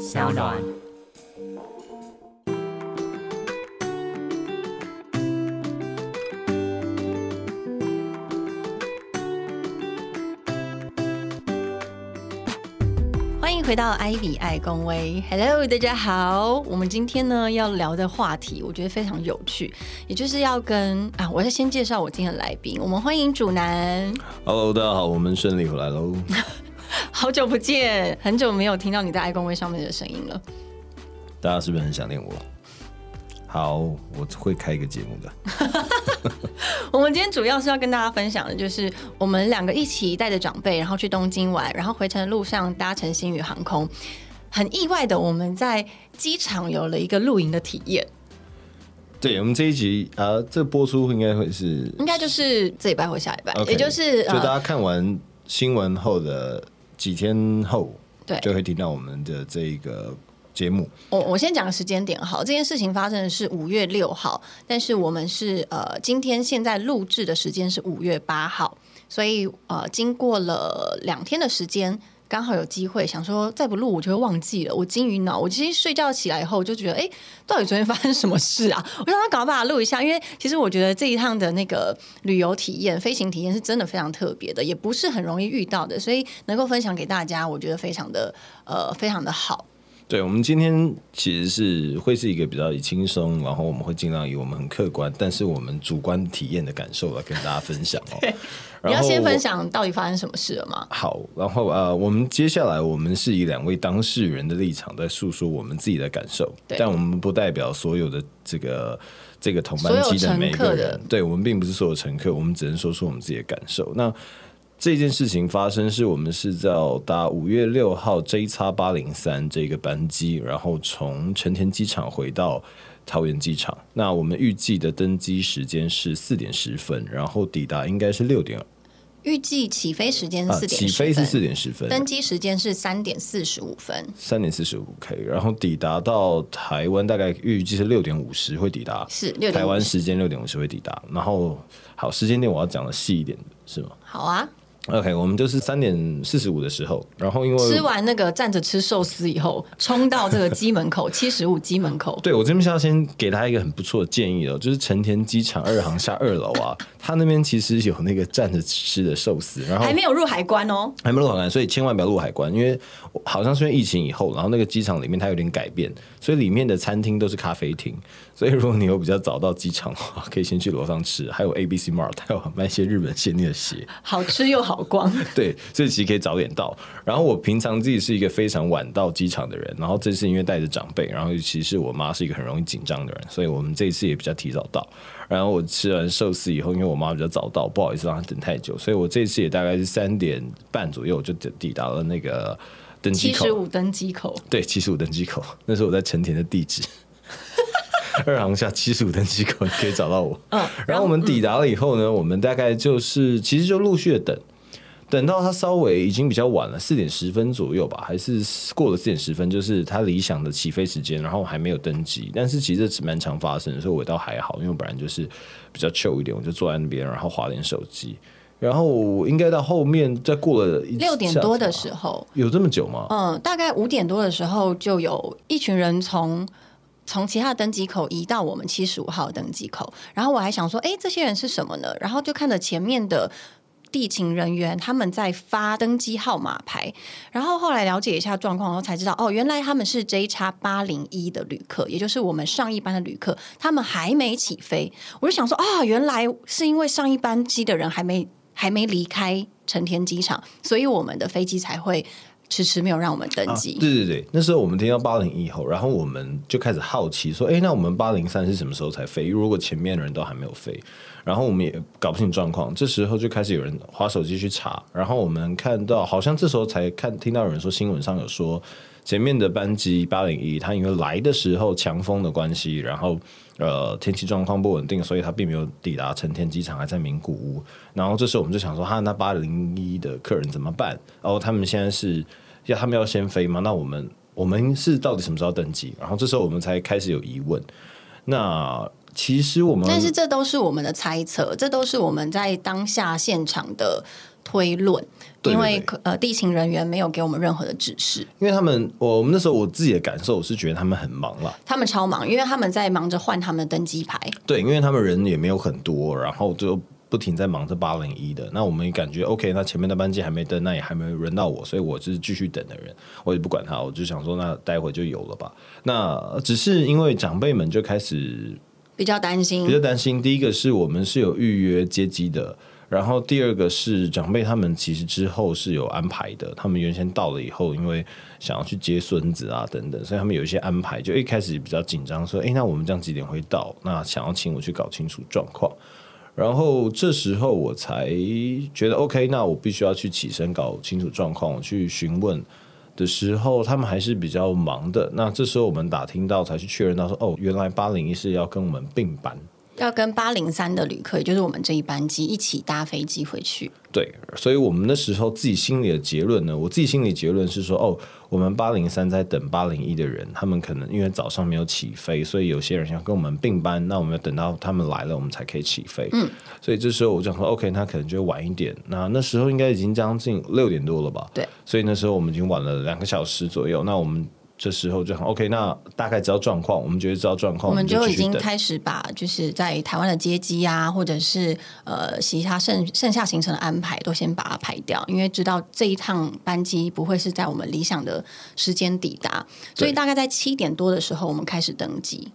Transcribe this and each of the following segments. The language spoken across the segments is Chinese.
小暖。欢迎回到艾比爱公威，Hello，大家好。我们今天呢要聊的话题，我觉得非常有趣，也就是要跟啊，我要先介绍我今天的来宾。我们欢迎主男，Hello，大家好，我们顺利回来喽。好久不见，很久没有听到你在爱公微上面的声音了。大家是不是很想念我？好，我会开一个节目的。我们今天主要是要跟大家分享的，就是我们两个一起带着长辈，然后去东京玩，然后回程的路上搭乘星宇航空。很意外的，我们在机场有了一个露营的体验，对，我们这一集啊，这播出应该会是应该就是这礼拜或下礼拜也就是呃就大家看完新闻后的几天后，对就会听到我们的这个节目。我我先讲个时间点好，这件事情发生的是五月六号，但是我们是呃今天现在录制的时间是五月八号，所以呃经过了两天的时间。刚好有机会，想说再不录我就会忘记了。我金鱼脑，我其实睡觉起来以后就觉得，哎、到底昨天发生什么事啊？我想要赶快把它录一下，因为其实我觉得这一趟的那个旅游体验、飞行体验是真的非常特别的，也不是很容易遇到的，所以能够分享给大家，我觉得非常的呃非常的好。对，我们今天其实是会是一个比较以轻松，然后我们会尽量以我们很客观，但是我们主观体验的感受来跟大家分享哦。你要先分享到底发生什么事了吗？好，然后呃，我们接下来我们是以两位当事人的立场在诉说我们自己的感受，但我们不代表所有的这个这个同班机的每一个人，对我们并不是所有乘客，我们只能说出我们自己的感受。那这件事情发生是我们是在搭五月六号 J 叉八零三这个班机，然后从成田机场回到桃园机场。那我们预计的登机时间是四点十分，然后抵达应该是六点。预计起飞时间是啊，四点起飞是四点十分，登机时间是三点四十五分。三点四十五 K，然后抵达到台湾大概预计是六点五十会抵达，是6:50台湾时间六点五十会抵达。然后好，时间点我要讲的细一点，是吗？好啊，？OK，我们就是三点四十五的时候，然后因为吃完那个站着吃寿司以后，冲到这个机门口 七十五机门口。对我这边是要先给他一个很不错的建议哦，就是成田机场二航下二楼啊，他那边其实有那个站着吃的寿司，然后还没有入海关哦，还没入海关，所以千万不要入海关，因为好像是因为疫情以后，然后那个机场里面它有点改变，所以里面的餐厅都是咖啡厅。所以如果你有比较早到机场的话，可以先去楼上吃，还有 A B C Mart，还有卖一些日本限定的鞋。好吃又好逛。对，所以其实可以早点到。然后我平常自己是一个非常晚到机场的人，然后这次因为带着长辈，然后尤其是我妈是一个很容易紧张的人，所以我们这一次也比较提早到。然后我吃完寿司以后，因为我妈比较早到，不好意思让她等太久，所以我这次也大概是三点半左右就抵达了那个登机口。七十五登机口，对，七十五登机口，那是我在成田的地址。二航下七十五登机口，你可以找到我。嗯，然后我们抵达了以后呢，我们大概就是其实就陆续的等，等到它稍微已经比较晚了，四点十分左右吧，还是过了四点十分，就是它理想的起飞时间，然后还没有登机。但是其实这蛮常发生的，所以我倒还好，因为我本来就是比较 chill 一点，我就坐在那边，然后划点手机。然后应该到后面再过了一六点多的时候，候，有这么久吗？嗯，大概五点多的时候，就有一群人从从其他登机口移到我们七十五号登机口，然后我还想说，哎，这些人是什么呢？然后就看着前面的。地勤人员他们在发登机号码牌，然后后来了解一下状况后才知道，哦，原来他们是 J 叉八零一的旅客，也就是我们上一班的旅客，他们还没起飞。我就想说，啊、原来是因为上一班机的人还没还没离开成田机场，所以我们的飞机才会迟迟没有让我们登机。啊对对对，那时候我们听到八零一后，然后我们就开始好奇说，哎，那我们八零三是什么时候才飞？如果前面的人都还没有飞，然后我们也搞不清状况，这时候就开始有人划手机去查，然后我们看到好像这时候才看听到有人说新闻上有说。前面的班机八零一，它因为来的时候强风的关系，然后呃天气状况不稳定，所以他并没有抵达成田机场，还在名古屋。然后这时候我们就想说，哈，那八零一的客人怎么办？然后他们现在是要他们要先飞吗？那我们我们是到底什么时候登机？然后这时候我们才开始有疑问。那其实我们但是这都是我们的猜测，这都是我们在当下现场的推论，因为呃地勤人员没有给我们任何的指示，因为他们，我我们那时候我自己的感受我是觉得他们很忙了，他们超忙，因为他们在忙着换他们的登机牌。对，因为他们人也没有很多，然后就不停在忙着八零一的。那我们也感觉 OK，那前面的班机还没登，那也还没轮到我，所以我就是继续等的人，我也不管他，我就想说，那待会就有了吧。那只是因为长辈们就开始比较担心比，较担心，第一个是我们是有预约接机的。然后第二个是长辈他们其实之后是有安排的，他们原先到了以后，因为想要去接孙子啊等等，所以他们有一些安排。就一开始比较紧张，说：“诶，那我们这样几点会到？”那想要请我去搞清楚状况。然后这时候我才觉得 OK，那我必须要去起身搞清楚状况，我去询问的时候，他们还是比较忙的。那这时候我们打听到，才去确认到说，哦，原来八零一是要跟我们并班。要跟八零三的旅客，也就是我们这一班机一起搭飞机回去。对，所以我们那时候自己心里的结论呢，我自己心里结论是说，哦，我们八零三在等八零一的人，他们可能因为早上没有起飞，所以有些人想跟我们并班，那我们要等到他们来了，我们才可以起飞。嗯，所以这时候我就想说，OK，那可能就晚一点。那那时候应该已经将近六点多了吧？对，所以那时候我们已经晚了两个小时左右。那我们这时候就很 OK，那大概知道状况，我们觉得知道状况，我们就已经开始把就是在台湾的接机啊，或者是呃其他剩剩下行程的安排，都先把它排掉，因为知道这一趟班机不会是在我们理想的时间抵达，所以大概在七点多的时候，我们开始登机。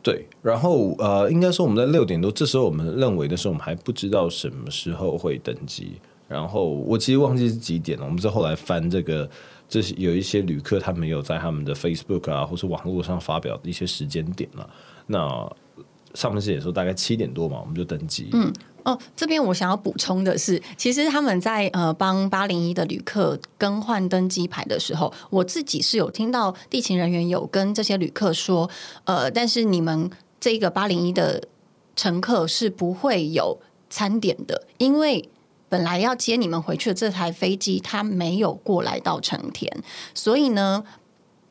对，然后呃，应该说我们在六点多，这时候我们认为的时候，我们还不知道什么时候会登机。然后我其实忘记是几点了，我们是后来翻这个，这是有一些旅客他们有在他们的 Facebook 啊，或是网络上发表一些时间点了。那上面是也说大概七点多嘛，我们就登机。嗯，哦，这边我想要补充的是，其实他们在呃帮八零一的旅客更换登机牌的时候，我自己是有听到地勤人员有跟这些旅客说，呃，但是你们这个八零一的乘客是不会有餐点的，因为。本来要接你们回去的这台飞机，它没有过来到成田，所以呢，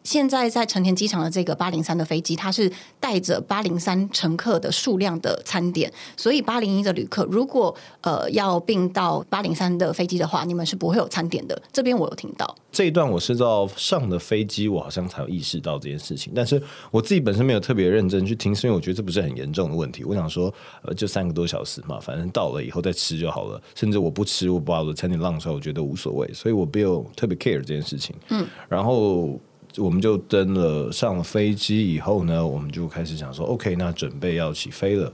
现在在成田机场的这个八零三的飞机，它是带着八零三乘客的数量的餐点，所以八零一的旅客如果呃要并到八零三的飞机的话，你们是不会有餐点的。这边我有听到，这一段我是到上的飞机，我好像才有意识到这件事情，但是我自己本身没有特别认真去听，是因为我觉得这不是很严重的问题。我想说，呃，就三个多小时嘛，反正到了以后再吃就好了。甚至我不吃，我把我的餐点浪出来，我觉得无所谓，所以我没有特别 care 这件事情。嗯，然后我们就登了上了飞机以后呢，我们就开始想说，OK，那准备要起飞了。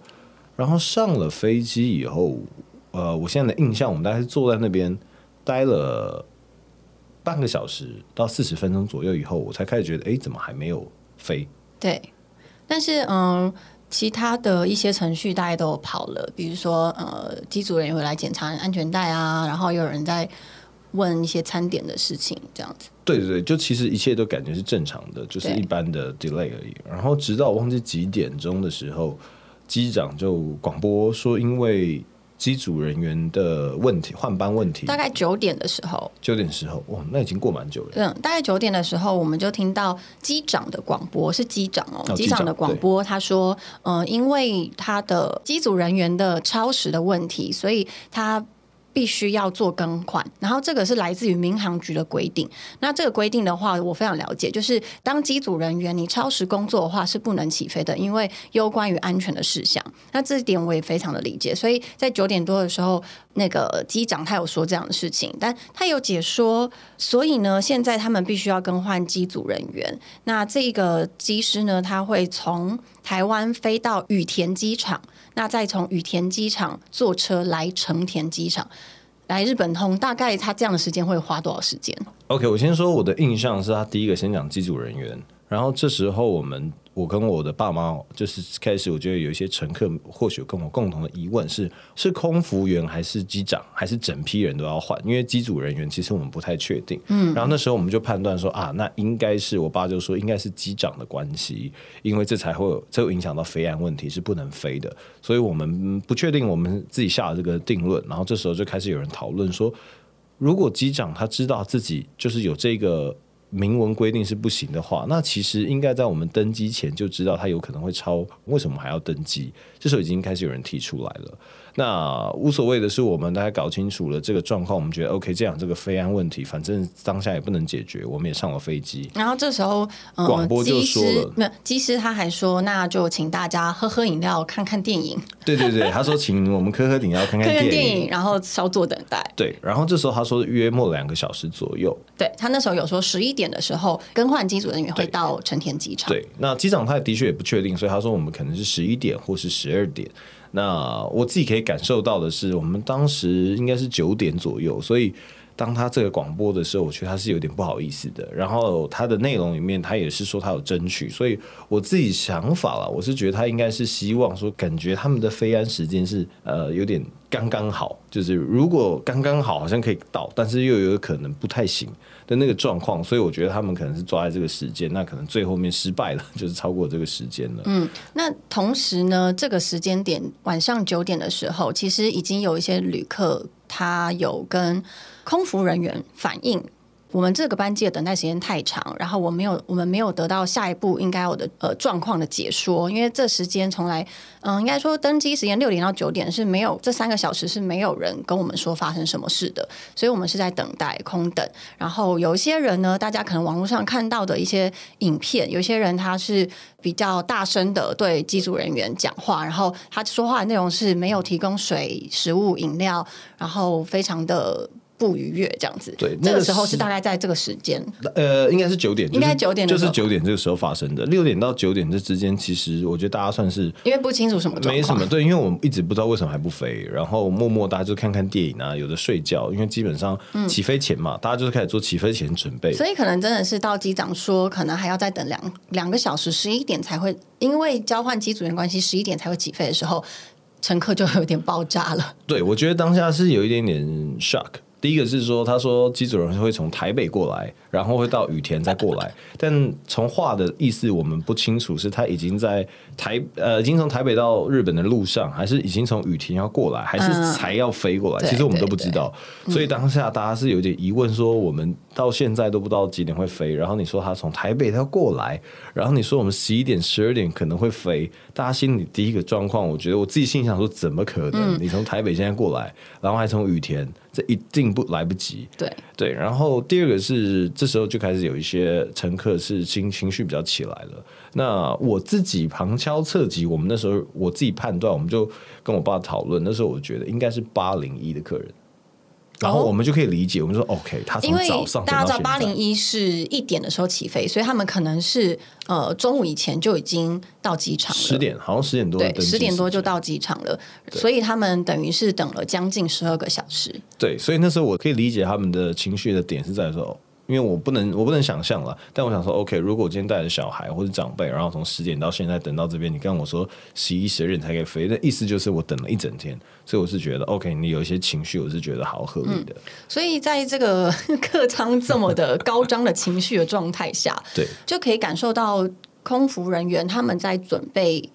然后上了飞机以后，呃，我现在的印象，我们大概是坐在那边待了半个小时到四十分钟左右以后，我才开始觉得，哎，怎么还没有飞？对，但是嗯。其他的一些程序大家都跑了，比如说呃，机组人员会来检查安全带啊，然后有人在问一些餐点的事情，这样子。对对对，就其实一切都感觉是正常的，就是一般的 delay 而已。然后直到我忘记几点钟的时候，机长就广播说，因为机组人员的问题，换班问题，大概九点的时候，九点时候，哇，那已经过蛮久了。嗯，大概九点的时候，我们就听到机长的广播，是机长哦，哦机长的广播，他说，呃，因为他的机组人员的超时的问题，所以他。必须要做更换，然后这个是来自于民航局的规定。那这个规定的话，我非常了解，就是当机组人员你超时工作的话是不能起飞的，因为攸关于安全的事项。那这点我也非常的理解，所以在九点多的时候，那个机长他有说这样的事情，但他有解说，所以呢，现在他们必须要更换机组人员。那这个机师呢，他会从台湾飞到羽田机场，那再从羽田机场坐车来成田机场。来日本通，大概他这样的时间会花多少时间？OK，我先说我的印象是他第一个先讲机组人员，然后这时候我们我跟我的爸妈就是开始，我觉得有一些乘客或许跟我共同的疑问是：是空服员还是机长，还是整批人都要换？因为机组人员其实我们不太确定。嗯，然后那时候我们就判断说啊，那应该是我爸就说应该是机长的关系，因为这才会有这会影响到飞安问题是不能飞的，所以我们嗯不确定，我们自己下了这个定论，然后这时候就开始有人讨论说。如果机长他知道自己就是有这个明文规定是不行的话，那其实应该在我们登机前就知道他有可能会超，为什么还要登机？这时候已经开始有人提出来了。那无所谓的是，我们大家搞清楚了这个状况，我们觉得 OK，这样这个飞安问题，反正当下也不能解决，我们也上了飞机。然后这时候，嗯、广播就说没有机师他还说，那就请大家喝喝饮料，看看电影，对对对，他说请我们喝喝饮料，看看电影，然后稍作等待。对，然后这时候他说约莫两个小时左右。对他那时候有说十一点的时候，更换机组人员会到成田机场。对，那机长他的确也不确定，所以他说我们可能是十一点或是十二点。那我自己可以感受到的是，我们当时应该是九点左右，所以当他这个广播的时候，我觉得他是有点不好意思的。然后他的内容里面，他也是说他有争取，所以我自己想法了，我是觉得他应该是希望说，感觉他们的飞安时间是呃有点刚刚好，就是如果刚刚好，好像可以到，但是又有可能不太行的那个状况，所以我觉得他们可能是抓在这个时间，那可能最后面失败了，就是超过这个时间了。嗯，那同时呢，这个时间点晚上九点的时候，其实已经有一些旅客他有跟空服人员反映。我们这个班机的等待时间太长，然后我没有，我们没有得到下一步应该有的呃状况的解说，因为这时间从来，嗯，应该说登机时间六点到九点是没有这三个小时是没有人跟我们说发生什么事的，所以我们是在等待空等。然后有一些人呢，大家可能网络上看到的一些影片，有些人他是比较大声的对机组人员讲话，然后他说话的内容是没有提供水、食物、饮料，然后非常的。不愉悦这样子，对那个这个时候是是大概在这个时间，呃，应该是九点，应该就是9点就是九点这个时候发生的。六点到九点这之间，其实我觉得大家算是因为不清楚什么没什么，对，因为我们一直不知道为什么还不飞，然后默默大家就看看电影啊，有的睡觉，因为基本上起飞前嘛，大家就是开始做起飞前准备。嗯所以可能真的是到机长说，可能还要再等两两个小时，十一点才会，因为交换机组员关系，十一点才会起飞的时候，乘客就有点爆炸了。对，我觉得当下是有一点点 shock。第一个是说，他说机组人会从台北过来，然后会到羽田再过来，但从话的意思我们不清楚，是他已经在台呃已经从台北到日本的路上，还是已经从羽田要过来，还是嗯。才要飞过来？对其实我们都不知道，所以当下大家是有点疑问，说我们到现在都不知道几点会飞，然后你说他从台北他要过来，然后你说我们十一点、十二点可能会飞，大家心里第一个状况，我觉得我自己心里想说，怎么可能？你从台北现在过来，然后还从羽田，这一定不来不及。对，对，然后第二个是这时候就开始有一些乘客是情情绪比较起来了。那我自己旁敲侧击，我们那时候我自己判断，我们就跟我爸讨论，那时候我觉得应该是八零一的客人。然后哦我们就可以理解，我们说 OK，他从因为早上大家知道八零一是一点的时候起飞，所以他们可能是呃中午以前就已经到机场了。十点，好像十点多对，十点多就到机场了，所以他们等于是等了将近十二个小时。对，所以那时候我可以理解他们的情绪的点是在说，哦因为我不能我不能想象了，但我想说，OK，如果我今天带着小孩或者长辈，然后从十点到现在等到这边，你跟我说十一十二点才可以飞，那意思就是我等了一整天，所以我是觉得 OK，你有一些情绪，我是觉得好合理的，所以在这个客舱这么的高涨的情绪的状态下，对。就可以感受到空服人员他们在准备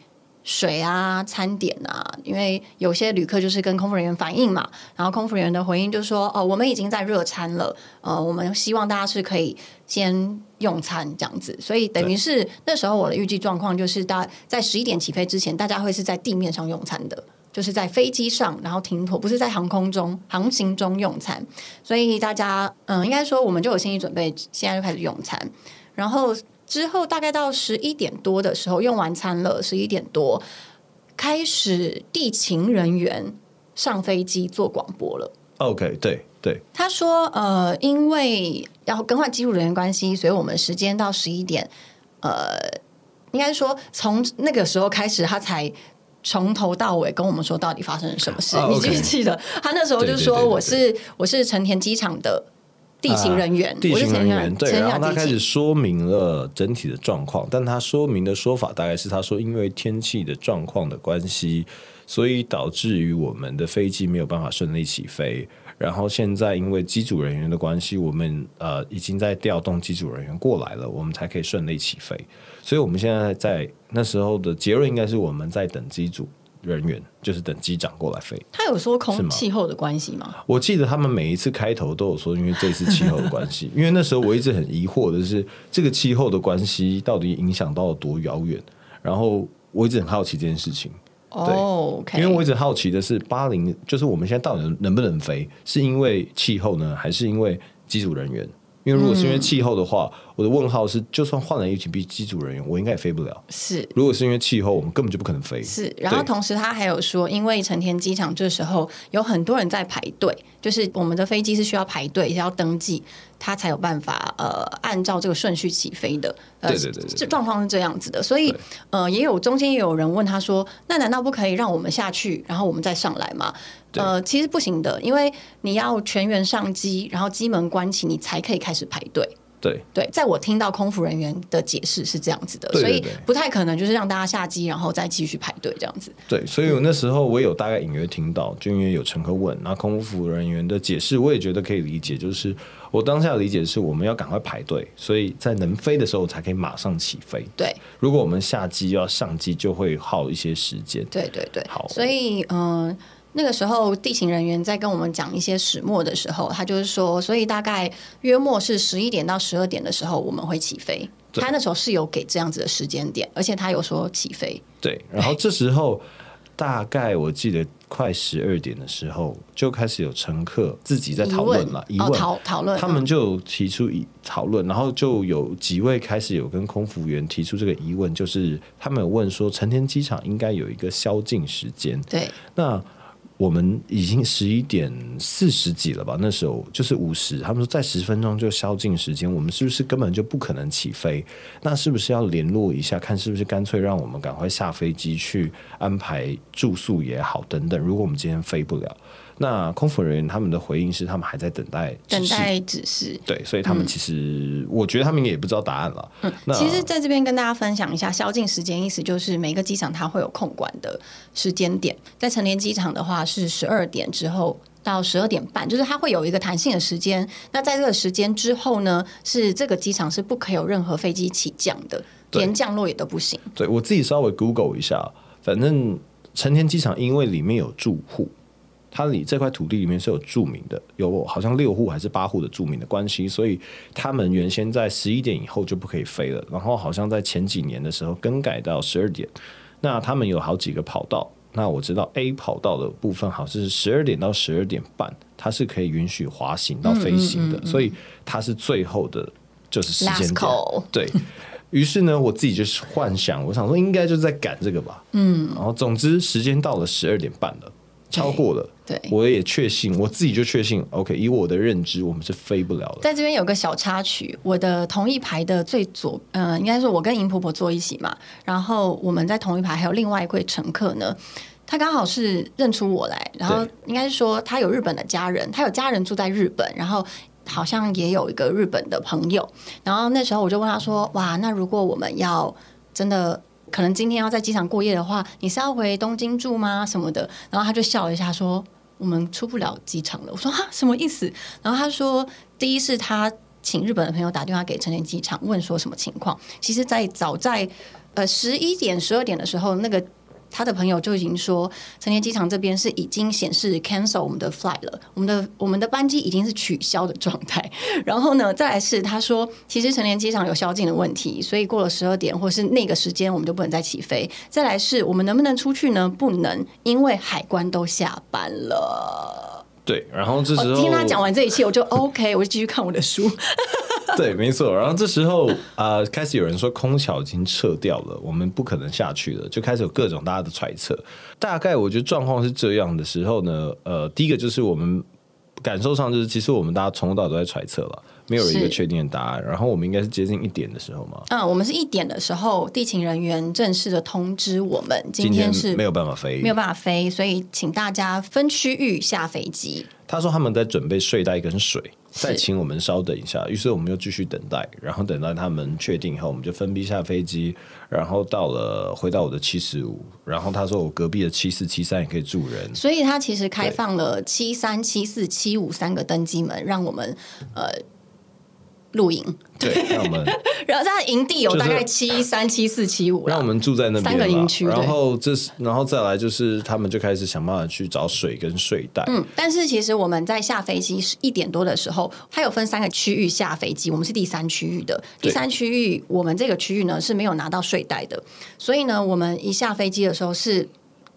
水啊、餐点啊，因为有些旅客就是跟空服人员反映嘛，然后空服人员的回应就说：“哦，我们已经在热餐了，呃，我们希望大家是可以先用餐这样子。”所以等于是那时候我的预计状况就是，大在十一点起飞之前，大家会是在地面上用餐的。就是在飞机上，然后停泊，不是在航空中航行中用餐，所以大家嗯，应该说我们就有心理准备，现在就开始用餐，然后之后大概到十一点多的时候用完餐了，十一点多开始地勤人员上飞机做广播了。，OK，对对他说：“呃，因为要更换机组人员关系，所以我们时间到十一点。呃，应该说从那个时候开始，他才从头到尾跟我们说到底发生了什么事。啊你记不记得？他那时候就说我是我是成田机场的地形人员，地我是成田勤人员对，然后他开始。说明了整体的状况，但他说明的说法大概是他说，因为天气的状况的关系，所以导致于我们的飞机没有办法顺利起飞。然后现在因为机组人员的关系，我们呃已经在调动机组人员过来了，我们才可以顺利起飞。所以我们现在在那时候的结论应该是我们在等机组人员，就是等机长过来飞。他有说空气候的关系吗？我记得他们每一次开头都有说，因为这次气候的关系，因为那时候我一直很疑惑的是，这个气候的关系到底影响到了多遥远？然后我一直很好奇这件事情。哦，OK，因为我一直好奇的是，巴林就是我们现在到底能能不能飞，是因为气候呢，还是因为机组人员？因为如果是因为气候的话，我的问号是，就算换了 H B 机组人员，我应该也飞不了。是，如果是因为气候，我们根本就不可能飞。是，然后同时他还有说，因为成田机场这时候有很多人在排队，就是我们的飞机是需要排队要登记，他才有办法呃按照这个顺序起飞的。对对对，这状况是这样子的，所以呃也有中间也有人问他说，那难道不可以让我们下去，然后我们再上来吗？呃，其实不行的，因为你要全员上机，然后机门关起，你才可以开始排队。对对，在我听到空服人员的解释是这样子的，所以不太可能就是让大家下机，然后再继续排队这样子。对，所以我那时候我有大概隐约听到，就因为有乘客问，那空服人员的解释我也觉得可以理解，就是我当下理解是我们要赶快排队，所以在能飞的时候才可以马上起飞。对，如果我们下机要上机，就会耗一些时间。对对对，好，所以嗯。那个时候，地勤人员在跟我们讲一些始末的时候，他就是说，所以大概约莫是十一点到十二点的时候，我们会起飞。他那时候是有给这样子的时间点，而且他有说起飞。对，然后这时候大概我记得快十二点的时候，就开始有乘客自己在讨论了，疑问讨讨论，他们就提出疑讨论，然后就有几位开始有跟空服员提出这个疑问，就是他们有问说，成田机场应该有一个宵禁时间。对，那。我们已经十一点四十几了吧？那时候就是五十，他们说再十分钟就宵禁时间，我们是不是根本就不可能起飞？那是不是要联络一下，看是不是干脆让我们赶快下飞机去安排住宿也好等等？如果我们今天飞不了。那空服人员他们的回应是，他们还在等待等待指示。对，所以他们其实，我觉得他们也不知道答案了。嗯，其实在这边跟大家分享一下宵禁时间，意思就是每个机场它会有控管的时间点。在成田机场的话是十二点之后到十二点半，就是它会有一个弹性的时间。那在这个时间之后呢，是这个机场是不可以有任何飞机起降的，连降落也都不行。对我自己稍微 Google 一下，反正成田机场因为里面有住户。它里这块土地里面是有著名的，有好像六户还是八户的著名的关系，所以他们原先在十一点以后就不可以飞了。然后好像在前几年的时候更改到十二点。那他们有好几个跑道，那我知道 A 跑道的部分好像是十二点到十二点半，它是可以允许滑行到飞行的，所以它是最后的就是时间点。对于是呢，我自己就是幻想，我想说应该就是在赶这个吧。嗯，然后总之时间到了十二点半了。超过了，对，我也确信，我自己就确信。OK，以我的认知，我们是飞不了的。在这边有个小插曲，我的同一排的最左，嗯，应该说我跟银婆婆坐一起嘛，然后我们在同一排，还有另外一位乘客呢，他刚好是认出我来，然后应该是说他有日本的家人，他有家人住在日本，然后好像也有一个日本的朋友，然后那时候我就问他说：“哇，那如果我们要真的。”可能今天要在机场过夜的话，你是要回东京住吗？什么的？然后他就笑了一下，说：“我们出不了机场了。”我说：“哈，什么意思？”然后他说：“第一是他请日本的朋友打电话给成田机场，问说什么情况。其实，在早在呃十一点、十二点的时候，那个。”他的朋友就已经说，成田机场这边是已经显示 cancel 我们的 flight 了，我们的我们的班机已经是取消的状态。然后呢，再来是他说，其实成田机场有宵禁的问题，所以过了十二点或是那个时间，我们就不能再起飞。再来是我们能不能出去呢？不能，因为海关都下班了。对，然后这时候听他讲完这一切，我就 OK，我就继续看我的书。对，没错。然后这时候啊，开始有人说空桥已经撤掉了，我们不可能下去了，就开始有各种大家的揣测。大概我觉得状况是这样的时候呢，呃，第一个就是我们感受上就是，其实我们大家从头到尾都在揣测了，没有一个确定的答案。然后我们应该是接近一点的时候嘛，嗯，我们是一点的时候，地勤人员正式的通知我们，今天是没有办法飞，没有办法飞，所以请大家分区域下飞机。他说他们在准备睡袋跟水。再请我们稍等一下，于是我们又继续等待，然后等到他们确定以后，我们就分批下飞机，然后到了回到我的七十五，然后他说我隔壁的七四七三也可以住人，所以他其实开放了七三七四七五三个登机门，让我们呃。露营，对，让我们，然后在营地有大概七三七四七五，让我们住在那边三个营区，然后这是，然后再来就是他们就开始想办法去找水跟睡袋。嗯，但是其实我们在下飞机是一点多的时候，它有分三个区域下飞机，我们是第三区域的，第三区域我们这个区域呢是没有拿到睡袋的，所以呢，我们一下飞机的时候是。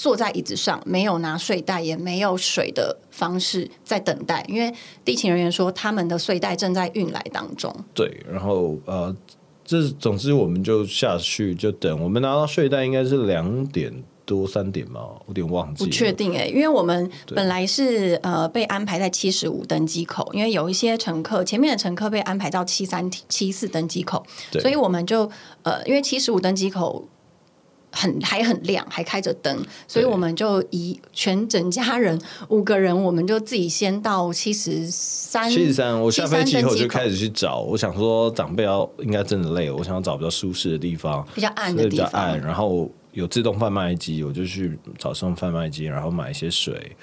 坐在椅子上，没有拿睡袋，也没有水的方式在等待，因为地勤人员说他们的睡袋正在运来当中。对，然后呃，这总之我们就下去就等，我们拿到睡袋应该是两点多三点吧，有点忘记不了。确定哎、因为我们本来是呃被安排在七十五登机口，因为有一些乘客前面的乘客被安排到七三七四登机口，所以我们就呃因为七十五登机口。很还很亮，还开着灯，所以我们就一全整家人五个人，我们就自己先到七十三。七十三，我下飞机以后就开始去找，我想说长辈要应该真的累了，我想要找比较舒适的地方，比较暗的地方比较暗，，然后有自动贩卖机，我就去找上贩卖机，然后买一些水。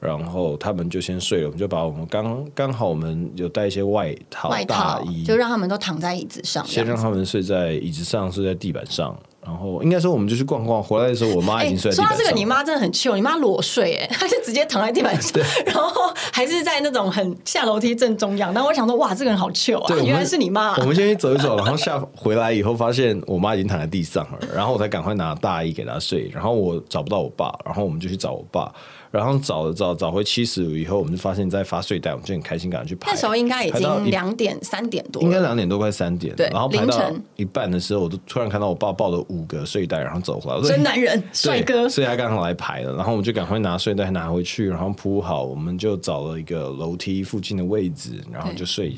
然后他们就先睡了，我们就把我们刚刚好我们有带一些外套、外套大衣，就让他们都躺在椅子上，先让。他们睡在椅子上，睡在地板上。然后应该说我们就去逛逛，回来的时候我妈已经睡在地板上了。哎说到这个，你妈真的很 chill，你妈裸睡，哎，她是直接躺在地板上，然后还是在那种很下楼梯正中央。然后我想说，哇，这个人好 chill 啊原来是你妈、啊我。们先去走一走，然后下回来以后发现我妈已经躺在地上了，然后我才赶快拿大衣给她睡。然后我找不到我爸，然后我们就去找我爸，然后找了找找回七十五以后，我们就发现在发睡袋，我们就很开心，赶快去排。那时候应该已经两点、三点多应该了。两点多快三点，对然后排到凌晨一半的时候，我就突然看到我爸抱了五个睡袋，然后走回来，真男人，对帅哥，所以他刚好来排了，然后我们就赶快拿睡袋拿回去，然后铺好，我们就找了一个楼梯附近的位置，然后就睡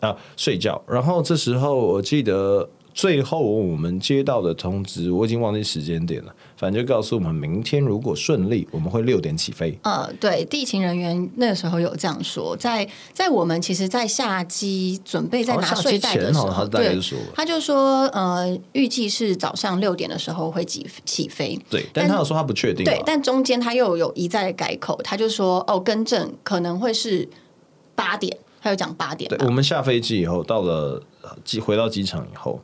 啊睡觉。然后这时候我记得最后我们接到的通知，我已经忘记时间点了，反正就告诉我们明天如果顺利，我们会六点起飞。呃，对，地勤人员那个时候有这样说，在在我们其实，在下机准备在拿睡袋的时候，前好像他大概对就说。了，他就说，呃，预计是早上六点的时候会起起飞，对，但他有说他不确定嘛，对，但中间他又有一再改口，他就说，哦，更正可能会是八点，他有讲八点吧，对我们下飞机以后，到了呃机回到机场以后，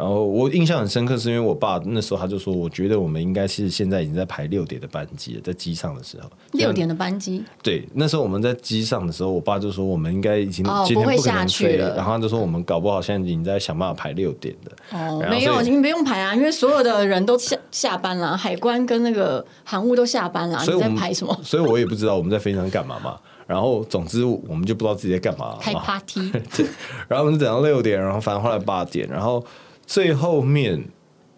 然后我印象很深刻，是因为我爸那时候他就说，我觉得我们应该是现在已经在排六点的班机了，在机上的时候，六点的班机，对，那时候我们在机上的时候，我爸就说我们应该已经哦今天不会可能下去飞了然后他就说我们搞不好现在已经在想办法排六点的。哦，没有你不用排啊，因为所有的人都下下班了，海关跟那个航务都下班了，你所以我们在排什么？所以我也不知道我们在飞机上干嘛嘛。然后总之我们就不知道自己在干嘛开 party，对，然后我们就等到六点，然后反正后来八点，然后最后面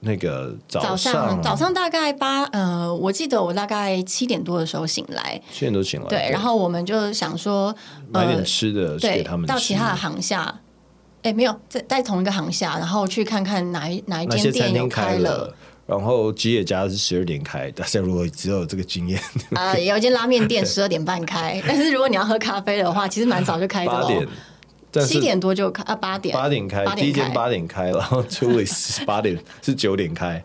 那个早上。上早上大概八呃，我记得我大概七点多的时候醒来，七点多醒来，对，然后我们就想说，买点呃，吃的对他们，到其他的航下，哎，没有在在同一个航下，然后去看看哪一哪一间店开了了。。然后吉野家是十二点开，大家如果只有这个经验，呃，也 有一间拉面店十二点半开，但是如果你要喝咖啡的话，其实蛮早就开的八点哦，，但是七点多就开啊，八点八点开，第一间八点开，然后 l i s 八点是九点开，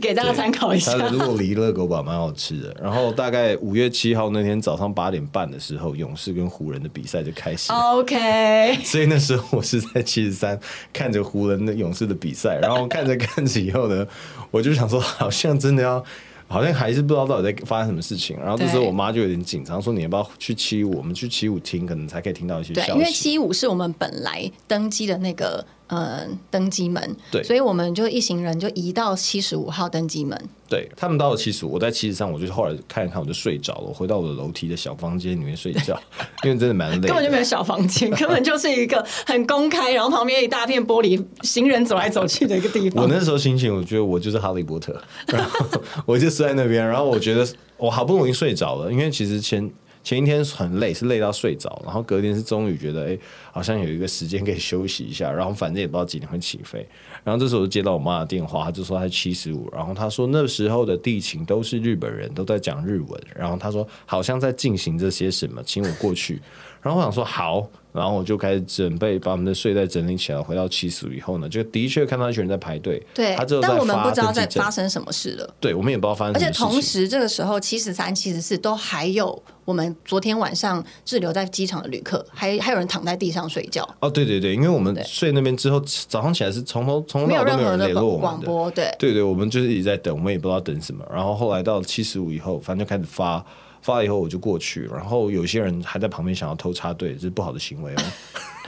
给大家参考一下它。的如果离热狗堡蛮好吃的。然后大概五月七号那天早上八点半的时候，勇士跟湖人的比赛就开始。OK，所以那时候我是在七十三看着湖人的勇士的比赛，然后看着看着以后呢，我就想说，好像真的要，好像还是不知道到底在发生什么事情。然后这时候我妈就有点紧张，说你要不要去七五？我们去七五听，可能才可以听到一些对，消因为。七五是我们本来登机的那个呃登机门，对所以我们就一行人就移到七十五号登机门。对他们到了七十五，我在七十三，我就后来看一看，我就睡着了。我回到我的楼梯的小房间里面睡觉，因为真的蛮累的。根本就没有小房间，根本就是一个很公开，然后旁边一大片玻璃，行人走来走去的一个地方。我那时候心情，我觉得我就是哈利波特，然后我就睡在那边，然后我觉得我好不容易睡着了，因为其实前前一天很累，是累到睡着，然后隔天是终于觉得，哎、好像有一个时间可以休息一下，然后反正也不知道几点会起飞，然后这时候接到我妈的电话，她就说她七十五，然后她说那时候的地勤都是日本人，都在讲日文，然后她说好像在进行这些什么，请我过去，然后我想说好，然后我就开始准备把我们的睡袋整理起来，回到七十五以后呢，就的确看到一群人在排队，对但我们不知道在发生什么事了。对，我们也不知道发生而且什么事情。同时，这个时候七十三、七十四都还有我们昨天晚上滞留在机场的旅客，还还有人躺在地上睡觉，哦，对对对，因为我们睡那边之后，早上起来是从头从头没有任何的人联络我们的。广播。对，对对，我们就是一直在等，我们也不知道等什么。然后后来到七十五以后，反正就开始发，发了以后我就过去，然后有些人还在旁边想要偷插队，这是不好的行为哦。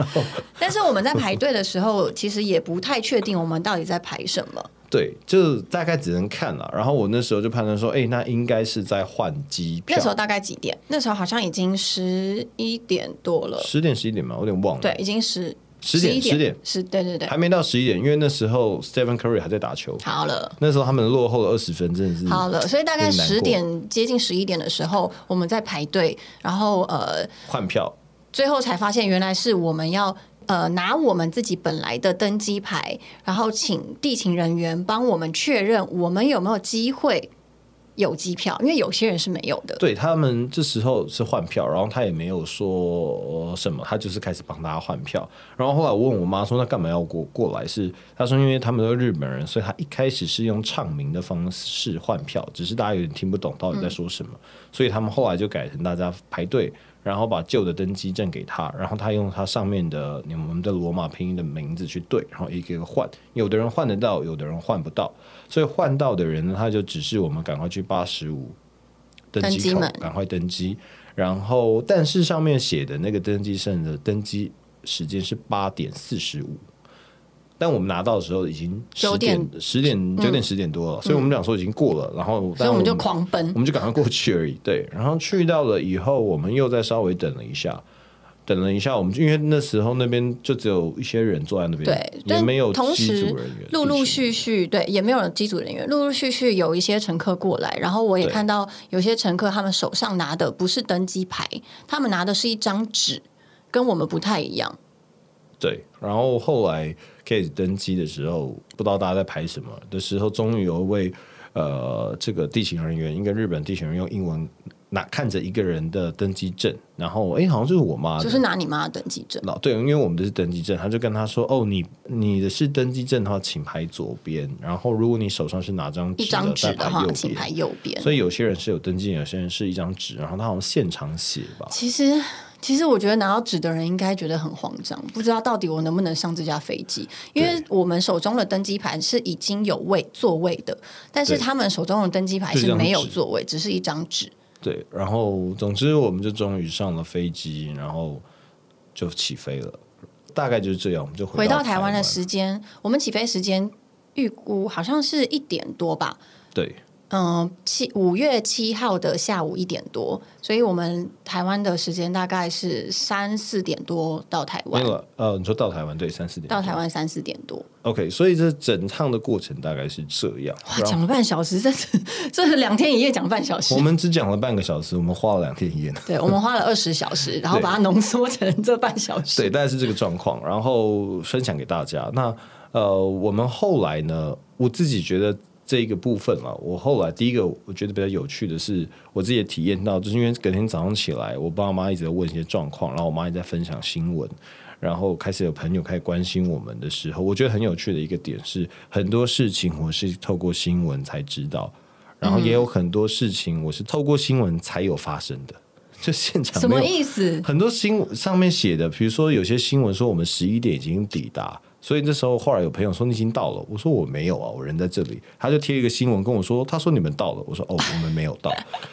但是我们在排队的时候，其实也不太确定我们到底在排什么。对，就大概只能看了。然后我那时候就判断说，哎、那应该是在换机票。那时候大概几点？那时候好像已经十一点多了，十点十一点嘛，我有点忘了。对，已经十十点11十点是，对对对还，没到十一点，因为那时候 Stephen Curry 还在打球，好了。那时候他们落后了二十分，真的是好了，所以大概十点接近十一点的时候，我们在排队，然后呃，换票。最后才发现原来是我们要呃拿我们自己本来的登机牌，然后请地勤人员帮我们确认我们有没有机会有机票，因为有些人是没有的。对他们这时候是换票，然后他也没有说什么，他就是开始帮大家换票。然后后来我问我妈说：“那干嘛要过过来？”是他说因为他们都是日本人，所以他一开始是用唱名的方式换票，只是大家有点听不懂到底在说什么，所以他们后来就改成大家排队。然后把旧的登机证给他，然后他用他上面的你们的罗马拼音的名字去对，然后一个一个换。有的人换得到，有的人换不到。所以换到的人呢，他就指示我们赶快去八十五登机口赶快登机。然后，但是上面写的那个登机证的登机时间是八点四十五，但我们拿到的时候已经十9点点十点九点十点多了，所以我们讲说已经过了。然后，所以我们就狂奔我。们就赶快过去而已。对，然后去到了以后，我们又再稍微等了一下，等了一下，我们就因为那时候那边就只有一些人坐在那边，对，也没有机同时组人员，陆陆续续对，也没有机组人员，陆陆续续有一些乘客过来，然后我也看到有些乘客他们手上拿的不是登机牌，他们拿的是一张纸，跟我们不太一样。对，然后后来开始登机的时候，不知道大家在排什么的时候，终于有一位呃这个地勤人员，一个日本地勤人员用英文拿看着一个人的登机证，然后哎好像就是我妈，就是拿你妈的登机证。老对，因为我们的是登机证，他就跟他说：“哦，你你的是登机证的话，请排左边。然后如果你手上是拿张纸一张纸的话，请排。右边。所以有些人是有登记，有些人是一张纸，然后他好像现场写吧。其实，其实我觉得拿到纸的人应该觉得很慌张，不知道到底我能不能上这架飞机，因为我们手中的登机牌是已经有位座位的，但是他们手中的登机牌是没有座位，只是一张纸。对，然后总之我们就终于上了飞机，然后就起飞了。大概就是这样，我们就回到到台湾的时间，我们起飞时间预估好像是一点多吧，对嗯，七五月七号的下午一点多，所以我们台湾的时间大概是三四点多到台湾没，有了。呃，你说到台湾对三四点到台湾三四点多，OK，所以这整趟的过程大概是这样。哇，讲了半小时，这是这是两天一夜讲半小时我。们只讲了半个小时，我们花了两天一夜呢。对，我们花了二十小时，然后把它浓缩成这半小时。对，大概是这个状况，然后分享给大家。那呃，我们后来呢，我自己觉得这一个部分嘛，我后来第一个我觉得比较有趣的是，我自己也体验到，就是因为隔天早上起来，我爸妈一直在问一些状况，然后我妈也在分享新闻。然后开始有朋友开始关心我们的时候，我觉得很有趣的一个点是，很多事情我是透过新闻才知道，然后也有很多事情我是透过新闻才有发生的，就现场什么意思？很多新闻上面写的，比如说有些新闻说我们十一点已经抵达，所以那时候后来有朋友说你已经到了，我说我没有啊，我人在这里，他就贴一个新闻跟我说，他说你们到了，我说哦我们没有到，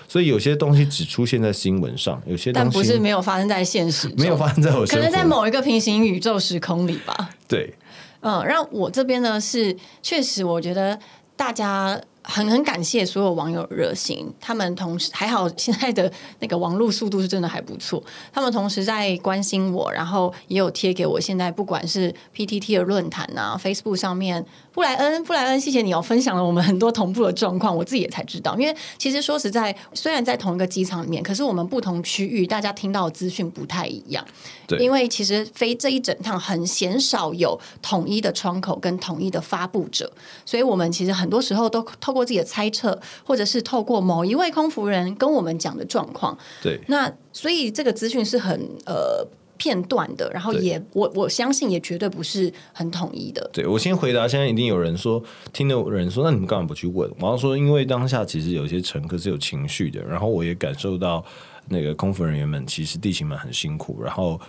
所以有些东西只出现在新闻上，有些东西但不是没有发生在现实中，没有发生在我可能在某一个平行宇宙时空里吧。对。嗯，让我这边呢是确实，我觉得大家很很感谢所有网友热心，他们同时还好现在的那个网络速度是真的还不错，他们同时在关心我，然后也有贴给我现在不管是 PTT 的论坛啊，Facebook 上面，布莱恩布莱恩，谢谢你哦，分享了我们很多同步的状况，我自己也才知道，因为其实说实在，虽然在同一个机场里面，可是我们不同区域大家听到的资讯不太一样。对。因为其实飞这一整趟很鲜少有统一的窗口跟统一的发布者，所以我们其实很多时候都透过自己的猜测，或者是透过某一位空服人跟我们讲的状况，对那所以这个资讯是很呃片段的，然后也我我相信也绝对不是很统一的。对，我先回答。现在一定有人说，听的人说，那你们干嘛不去问？我要说，因为当下其实有些乘客是有情绪的，然后我也感受到那个空服人员们其实地勤们很辛苦，然后。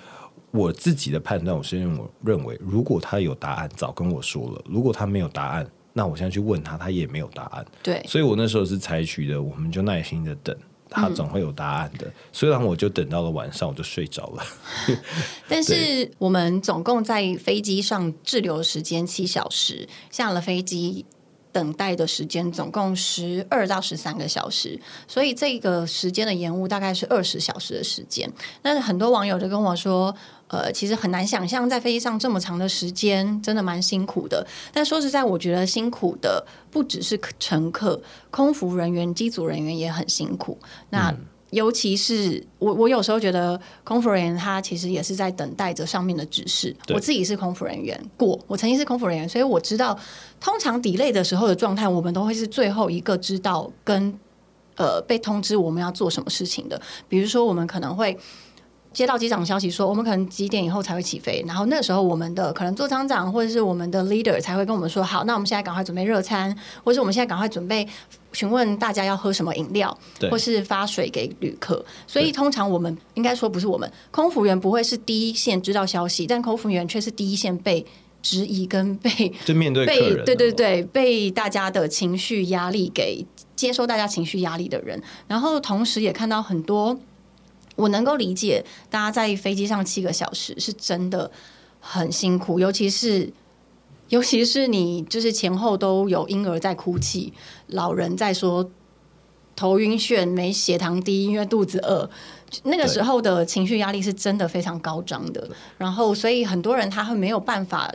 我自己的判断，我是认为认为，如果他有答案，早跟我说了；如果他没有答案，那我现在去问他，他也没有答案。对，所以我那时候是采取的，我们就耐心的等，他总会有答案的。虽然我就等到了晚上，我就睡着了。但是我们总共在飞机上滞留时间七小时，下了飞机等待的时间总共十二到十三个小时，所以这个时间的延误大概是二十小时的时间。那很多网友就跟我说，呃，其实很难想象在飞机上这么长的时间，真的蛮辛苦的。但说实在，我觉得辛苦的不只是乘客、空服人员、机组人员也很辛苦。那尤其是我，我有时候觉得空服人员他其实也是在等待着上面的指示。我自己是空服人员过，我曾经是空服人员，所以我知道通常 delay 的时候的状态，我们都会是最后一个知道跟呃被通知我们要做什么事情的。比如说，我们可能会。接到机长消息说，我们可能几点以后才会起飞，然后那时候我们的可能座舱长或者是我们的 leader 才会跟我们说，好，那我们现在赶快准备热餐，或者我们现在赶快准备询问大家要喝什么饮料，或是发水给旅客。所以通常我们应该说不是我们空服员不会是第一线知道消息，但空服员却是第一线被质疑跟被就面对被，对对对被大家的情绪压力给接收大家情绪压力的人，然后同时也看到很多。我能够理解，大家在飞机上七个小时是真的很辛苦，尤其是尤其是你就是前后都有婴儿在哭泣，老人在说头晕眩、没血糖低，因为肚子饿。那个时候的情绪压力是真的非常高涨的，然后所以很多人他会没有办法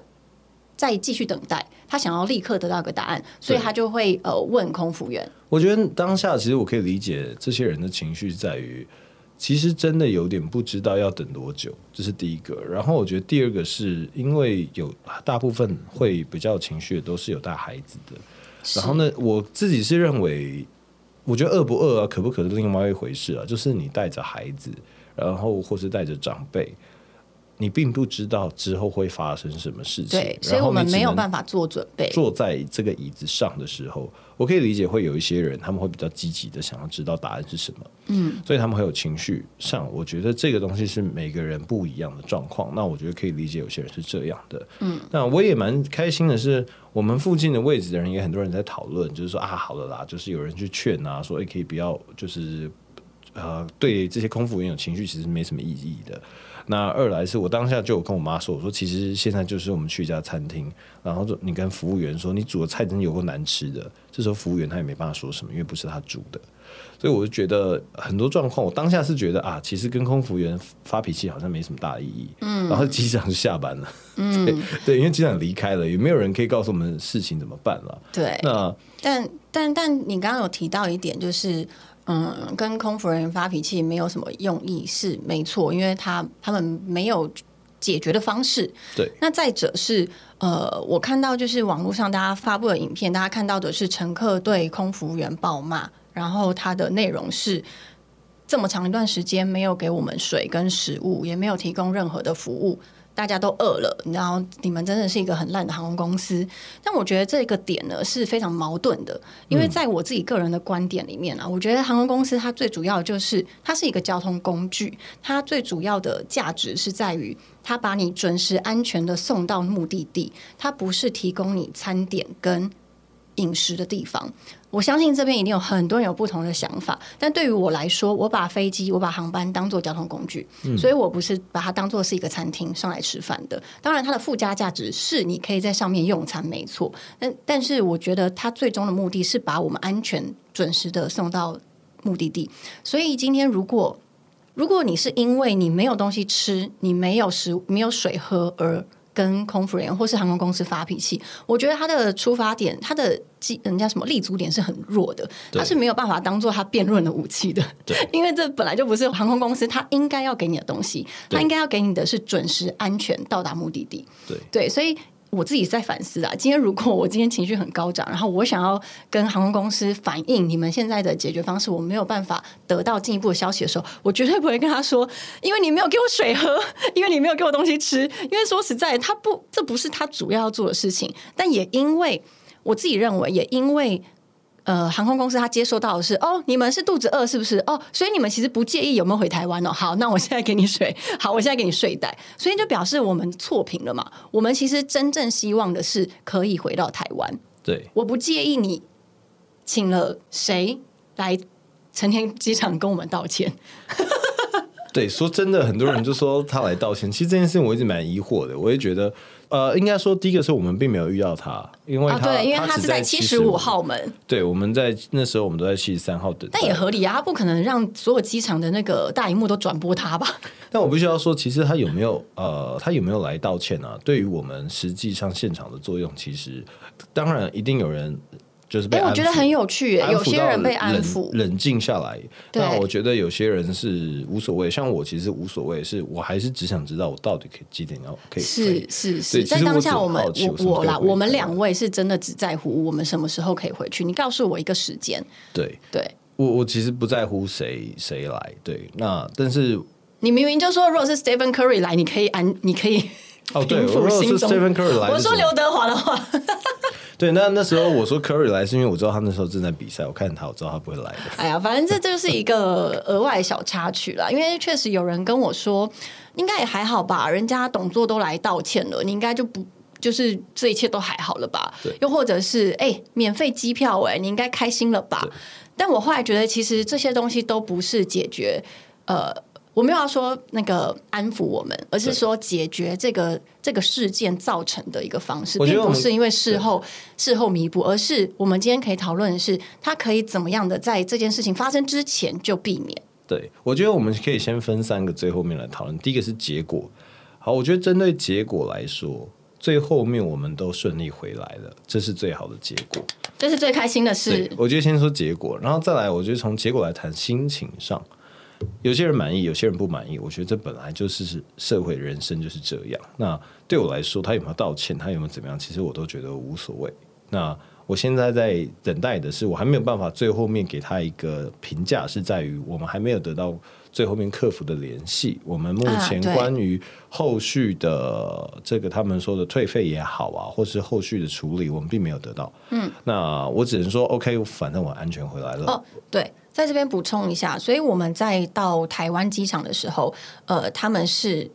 再继续等待，他想要立刻得到一个答案，所以他就会呃问空服员，我觉得当下其实我可以理解这些人的情绪在于，其实真的有点不知道要等多久，这是第一个。然后我觉得第二个是因为有大部分会比较有情绪的都是有带孩子的，然后呢，我自己是认为，我觉得饿不饿啊，可不可是另外一回事啊。就是你带着孩子，然后或是带着长辈，你并不知道之后会发生什么事情，对，所以我们没有办法。做准备。坐在这个椅子上的时候，我可以理解会有一些人他们会比较积极的想要知道答案是什么，嗯，所以他们会有情绪上。我觉得这个东西是每个人不一样的状况。那我觉得可以理解有些人是这样的，嗯，那我也蛮开心的是，我们附近的位置的人也很多人在讨论，就是说啊，好了啦，就是有人去劝啊，说也可以不要就是。呃，对这些空服员有情绪其实没什么意义的。那二来是我当下就有跟我妈说，我说其实现在就是我们去一家餐厅，然后就你跟服务员说你煮的菜真的有够难吃的，这时候服务员他也没办法说什么，因为不是他煮的。所以我就觉得很多状况，我当下是觉得啊，其实跟空服员发脾气好像没什么大意义。嗯，然后机长就下班了。嗯，对对，因为机长离开了，也没有人可以告诉我们事情怎么办了。对，那但但但你刚刚有提到一点，就是嗯，跟空服人员发脾气没有什么用意，是没错，因为他他们没有解决的方式。对，那再者是呃，我看到就是网络上大家发布的影片，大家看到的是乘客对空服员暴骂，然后它的内容是。这么长一段时间没有给我们水跟食物，也没有提供任何的服务，大家都饿了。然后你们真的是一个很烂的航空公司。但我觉得这个点呢是非常矛盾的，因为在我自己个人的观点里面啊，我觉得航空公司它最主要就是它是一个交通工具，它最主要的价值是在于它把你准时安全的送到目的地，它不是提供你餐点跟饮食的地方。我相信这边一定有很多人有不同的想法，但对于我来说，我把飞机、我把航班当做交通工具，所以我不是把它当做是一个餐厅上来吃饭的。当然，它的附加价值是你可以在上面用餐，没错。但但是，我觉得它最终的目的是把我们安全、准时的送到目的地。所以，今天如果如果你是因为你没有东西吃，你没有食、没有水喝而跟空服人员或是航空公司发脾气，我觉得他的出发点，他的基人家什么立足点是很弱的，他是没有办法当做他辩论的武器的对，因为这本来就不是航空公司他应该要给你的东西，他应该要给你的是准时、安全到达目的地。对。对，所以我自己在反思啊。今天如果我今天情绪很高涨，然后我想要跟航空公司反映你们现在的解决方式，我没有办法得到进一步的消息的时候，我绝对不会跟他说，因为你没有给我水喝，因为你没有给我东西吃。因为说实在，他不，这不是他主要要做的事情。但也因为我自己认为，也因为。呃，航空公司他接收到的是哦，你们是肚子饿是不是？哦，所以你们其实不介意有没有回台湾哦。好，那我现在给你水，好，我现在给你睡袋，所以就表示我们错评了嘛。我们其实真正希望的是可以回到台湾，对我不介意你请了谁来成田机场跟我们道歉。对，说真的，很多人就说他来道歉。其实这件事情我一直蛮疑惑的，我也觉得，呃，应该说第一个是我们并没有遇到他，因为啊，他、对，因为他是在七十五号门，对，我们在那时候我们都在七十三号等。但也合理啊，他不可能让所有机场的那个大荧幕都转播他吧？但我必须要说，其实他有没有呃，他有没有来道歉啊？对于我们实际上现场的作用，其实当然一定有人就是被。我觉得很有趣有些人被安抚，冷静下来。对。那我觉得有些人是无所谓，像我其实无所谓，是我还是只想知道我到底可以几点要可以是是是，在当下我们我我啦，我们两位是真的只在乎我们什么时候可以回去。你告诉我一个时间，对。对。我我其实不在乎谁谁来，对，那但是你明明就说，如果是 Stephen Curry 来，你可以安，你可以哦，对，平复如果是 Stephen Curry 来，我说刘德华的话，对，那那时候我说 Curry 来，是因为我知道他那时候正在比赛，我看他，我知道他不会来的。哎呀，反正这就是一个 额外小插曲啦。因为确实有人跟我说，应该也还好吧，人家董座都来道歉了，你应该就不。就是这一切都还好了吧？又或者是哎、免费机票哎、你应该开心了吧？但我后来觉得，其实这些东西都不是解决呃，我没有要说那个安抚我们，而是说解决这个这个事件造成的一个方式，并不是因为事后事后弥补，而是我们今天可以讨论的是，他可以怎么样的在这件事情发生之前就避免。对，我觉得我们可以先分三个最后面来讨论。第一个是结果，好，我觉得针对结果来说，最后面我们都顺利回来了，这是最好的结果。这是最开心的事，，我觉得先说结果，然后再来，我觉得从结果来谈心情上，有些人满意，有些人不满意。我觉得这本来就是社会人生就是这样。那对我来说，他有没有道歉，他有没有怎么样，其实我都觉得无所谓。那我现在在等待的是，我还没有办法最后面给他一个评价，是在于我们还没有得到最后面客服的联系。我们目前关于后续的这个他们说的退费也好啊，或是后续的处理，我们并没有得到。嗯，那我只能说，OK，反正我安全回来了。哦，对，在这边补充一下，所以我们在到台湾机场的时候，呃，他们是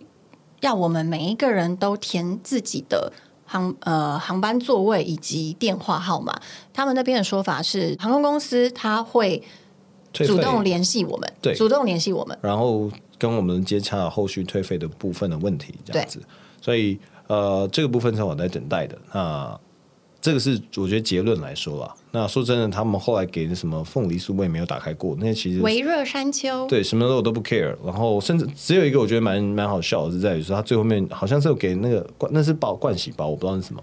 要我们每一个人都填自己的。航呃航班座位以及电话号码，他们那边的说法是，航空公司他会主动联系我们，对主动联系我们，然后跟我们接洽后续退费的部分的问题，这样子。所以呃，这个部分是我在等待的。那这个是我觉得结论来说啦。那说真的，他们后来给的什么凤梨酥我也没有打开过，那些其实微热山丘，对什么的我都不 care。然后甚至只有一个我觉得蛮蛮好笑的是在于说，他最后面好像是有给那个罐，那是包盥洗包，我不知道是什么，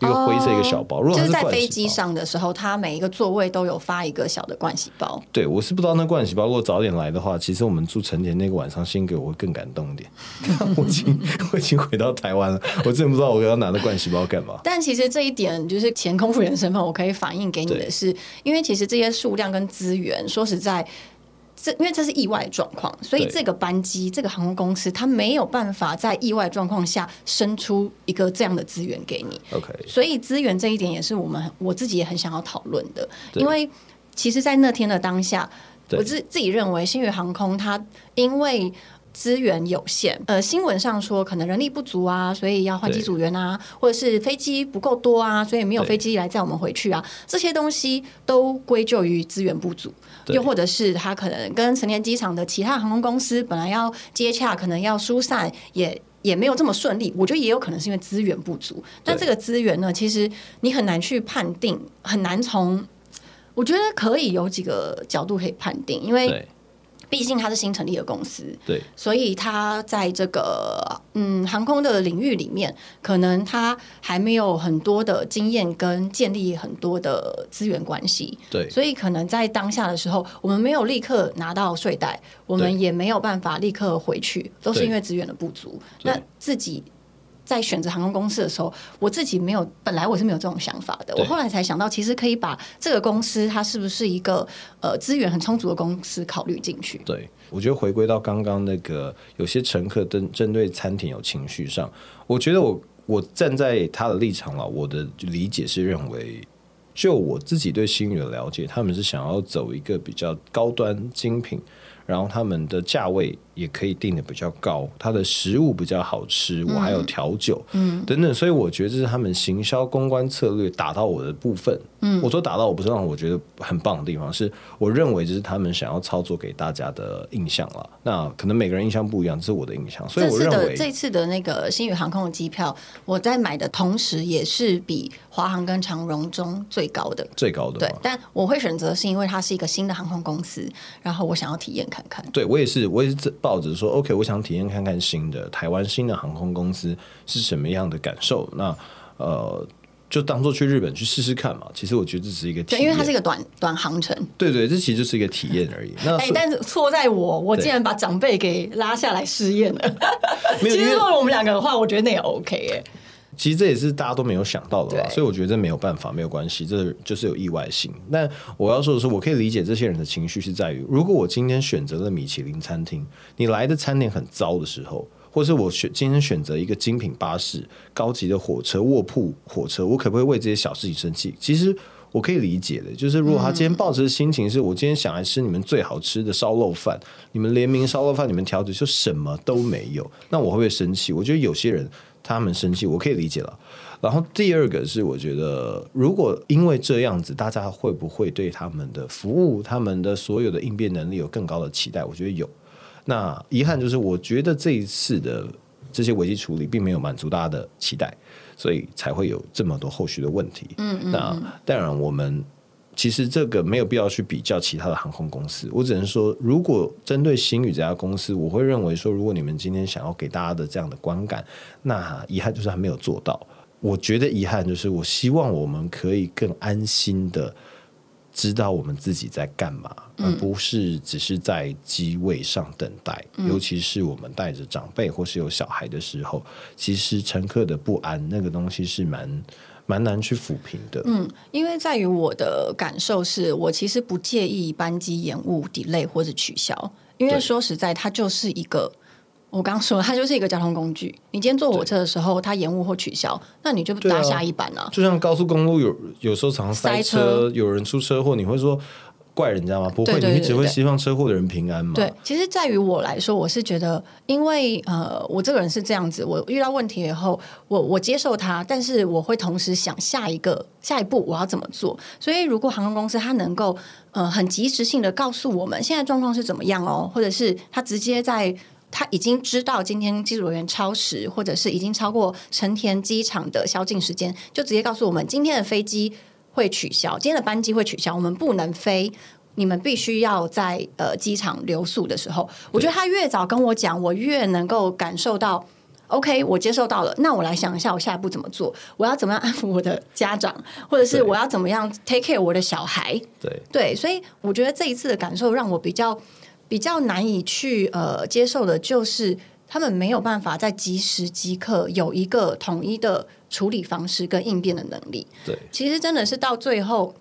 一个灰色一个小包。如果就是在飞机上的时候，它每一个座位都有发一个小的盥洗包。对，我是不知道那盥洗包，如果早点来的话，其实我们住成田那个晚上先给我会更感动一点。我已经我已经回到台湾了，我真的不知道我要拿那盥洗包干嘛。但其实这一点就是前空服员身份，我可以反映给你的是，因为其实这些数量跟资源，说实在。这因为这是意外状况，所以这个班机、这个航空公司，它没有办法在意外状况下生出一个这样的资源给你。OK，所以资源这一点也是我们我自己也很想要讨论的，因为其实，在那天的当下，我自自己认为新宇航空它因为。资源有限，呃，新闻上说可能人力不足啊，所以要换机组员啊，或者是飞机不够多啊，所以没有飞机来载我们回去啊，这些东西都归咎于资源不足，对又或者是他可能跟成田机场的其他航空公司本来要接洽，可能要疏散，也也没有这么顺利。我觉得也有可能是因为资源不足。但这个资源呢，其实你很难去判定，很难从。我觉得可以有几个角度可以判定，因为对毕竟它是新成立的公司，对。所以它在这个嗯航空的领域里面，可能它还没有很多的经验跟建立很多的资源关系，对。所以可能在当下的时候，我们没有立刻拿到税贷，我们也没有办法立刻回去，都是因为资源的不足。那自己。在选择航空公司的时候，我自己没有，本来我是没有这种想法的。我后来才想到，其实可以把这个公司它是不是一个呃资源很充足的公司考虑进去。对，我觉得回归到刚刚那个，有些乘客针针对餐厅有情绪上，我觉得我我站在他的立场了，我的理解是认为，就我自己对星宇的了解，他们是想要走一个比较高端精品，然后他们的价位也可以定的比较高，它的食物比较好吃，我还有调酒，嗯，等等，所以我觉得这是他们行销公关策略打到我的部分。嗯，我说打到我不是让我觉得很棒的地方，是我认为这是他们想要操作给大家的印象了。那可能每个人印象不一样，这是我的印象，所以我认为这次的那个新宇航空的机票，我在买的同时也是比华航跟长荣中最高的，最高的。对，但我会选择是因为它是一个新的航空公司，然后我想要体验看看。对我也是，我也是抱着说，OK，我想体验看看新的台湾新的航空公司是什么样的感受。那呃。就当做去日本去试试看嘛。其实我觉得这是一个，对，因为它是一个短短航程。对对，这其实就是一个体验而已。那哎，但是错在我，我竟然把长辈给拉下来试验了。其实如果我们两个的话，我觉得那也 OK 哎。其实这也是大家都没有想到的，所以我觉得这没有办法，没有关系，这就是有意外性。但我要说的是，我可以理解这些人的情绪是在于，如果我今天选择了米其林餐厅，你来的餐点很糟的时候。或是我选今天选择一个精品巴士、高级的火车、卧铺火车，我可不可以为这些小事情生气？其实我可以理解的，就是如果他今天抱着的心情是我今天想来吃你们最好吃的烧肉饭，你们联名烧肉饭，你们调子就什么都没有，那我会不会生气？我觉得有些人他们生气，我可以理解了。然后第二个是，我觉得如果因为这样子，大家会不会对他们的服务、他们的所有的应变能力有更高的期待？我觉得有。那遗憾就是，我觉得这一次的这些危机处理并没有满足大家的期待，所以才会有这么多后续的问题。嗯嗯。那当然，我们其实这个没有必要去比较其他的航空公司。我只能说，如果针对星宇这家公司，我会认为说，如果你们今天想要给大家的这样的观感，那遗憾就是还没有做到。我觉得遗憾就是，我希望我们可以更安心的。知道我们自己在干嘛，而不是只是在机位上等待。尤其是我们带着长辈或是有小孩的时候，其实乘客的不安那个东西是蛮蛮难去抚平的。嗯，因为在于我的感受是，我其实不介意班机延误、delay 或者取消，因为说实在，它就是一个。我刚说，它就是一个交通工具。你今天坐火车的时候，它延误或取消，那你就搭下一班啊。就像高速公路有有时候常塞车，有人出车祸，你会说怪人家吗？不会，你只会希望车祸的人平安嘛。对，其实在于我来说，我是觉得，因为呃，我这个人是这样子，我遇到问题以后，我我接受它，但是我会同时想下一个下一步我要怎么做。所以，如果航空公司它能够呃很及时性的告诉我们现在状况是怎么样哦，或者是他直接在。他已经知道今天机组人员超时，或者是已经超过成田机场的宵禁时间，就直接告诉我们今天的飞机会取消，今天的班机会取消，我们不能飞，你们必须要在呃机场留宿的时候，我觉得他越早跟我讲，我越能够感受到，OK，我接受到了，那我来想一下，我下一步怎么做？我要怎么样安抚我的家长，或者是我要怎么样 take care 我的小孩？对对，所以我觉得这一次的感受让我比较。比较难以去呃接受的，就是他们没有办法在即时即刻有一个统一的处理方式跟应变的能力。对，其实真的是到最后，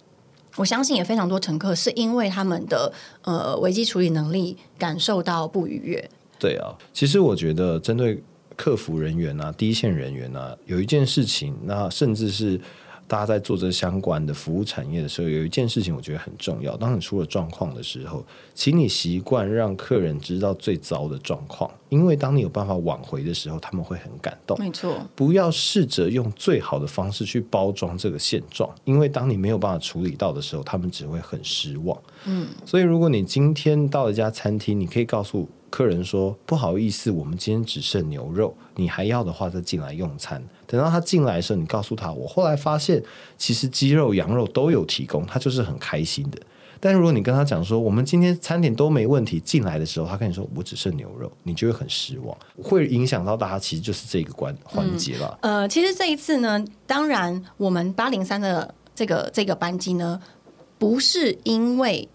我相信也非常多乘客是因为他们的呃危机处理能力感受到不愉悦。对啊，其实我觉得针对客服人员啊、第一线人员啊，有一件事情，那甚至是。大家在做这相关的服务产业的时候，有一件事情我觉得很重要。当你出了状况的时候，请你习惯让客人知道最糟的状况，因为当你有办法挽回的时候，他们会很感动。没错，不要试着用最好的方式去包装这个现状，因为当你没有办法处理到的时候，他们只会很失望。嗯，所以如果你今天到了一家餐厅，你可以告诉。客人说：“不好意思，我们今天只剩牛肉，你还要的话再进来用餐。等到他进来的时候，你告诉他，我后来发现其实鸡肉、羊肉都有提供，他就是很开心的。但如果你跟他讲说，我们今天餐点都没问题，进来的时候他跟你说我只剩牛肉，你就会很失望，会影响到大家。其实就是这个关环节了。呃，其实这一次呢，当然我们八零三的这个这个班机呢，不是因为。”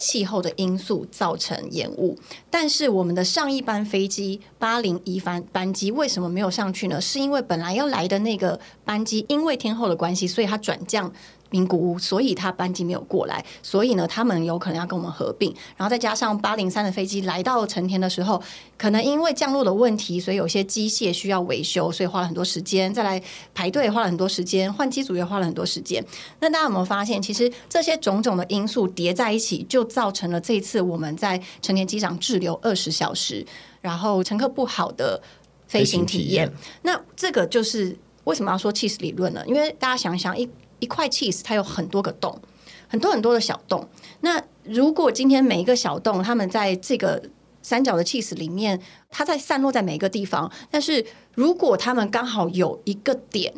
气候的因素造成延误，但是我们的上一班飞机八零一班班机为什么没有上去呢？是因为本来要来的那个班机因为天后的关系，所以它转降名古屋，所以他班机没有过来，所以呢，他们有可能要跟我们合并，然后再加上八零三的飞机来到成田的时候，可能因为降落的问题，所以有些机械需要维修，所以花了很多时间，再来排队花了很多时间，换机组也花了很多时间。那大家有没有发现，其实这些种种的因素叠在一起，就造成了这一次我们在成田机场滞留二十小时，然后乘客不好的飞行体验。那这个就是为什么要说 cheese 理论呢？因为大家想想一。一块 cheese 它有很多个洞，很多很多的小洞。那如果今天每一个小洞，它们在这个三角的 cheese 里面，它在散落在每一个地方。但是如果它们刚好有一个点，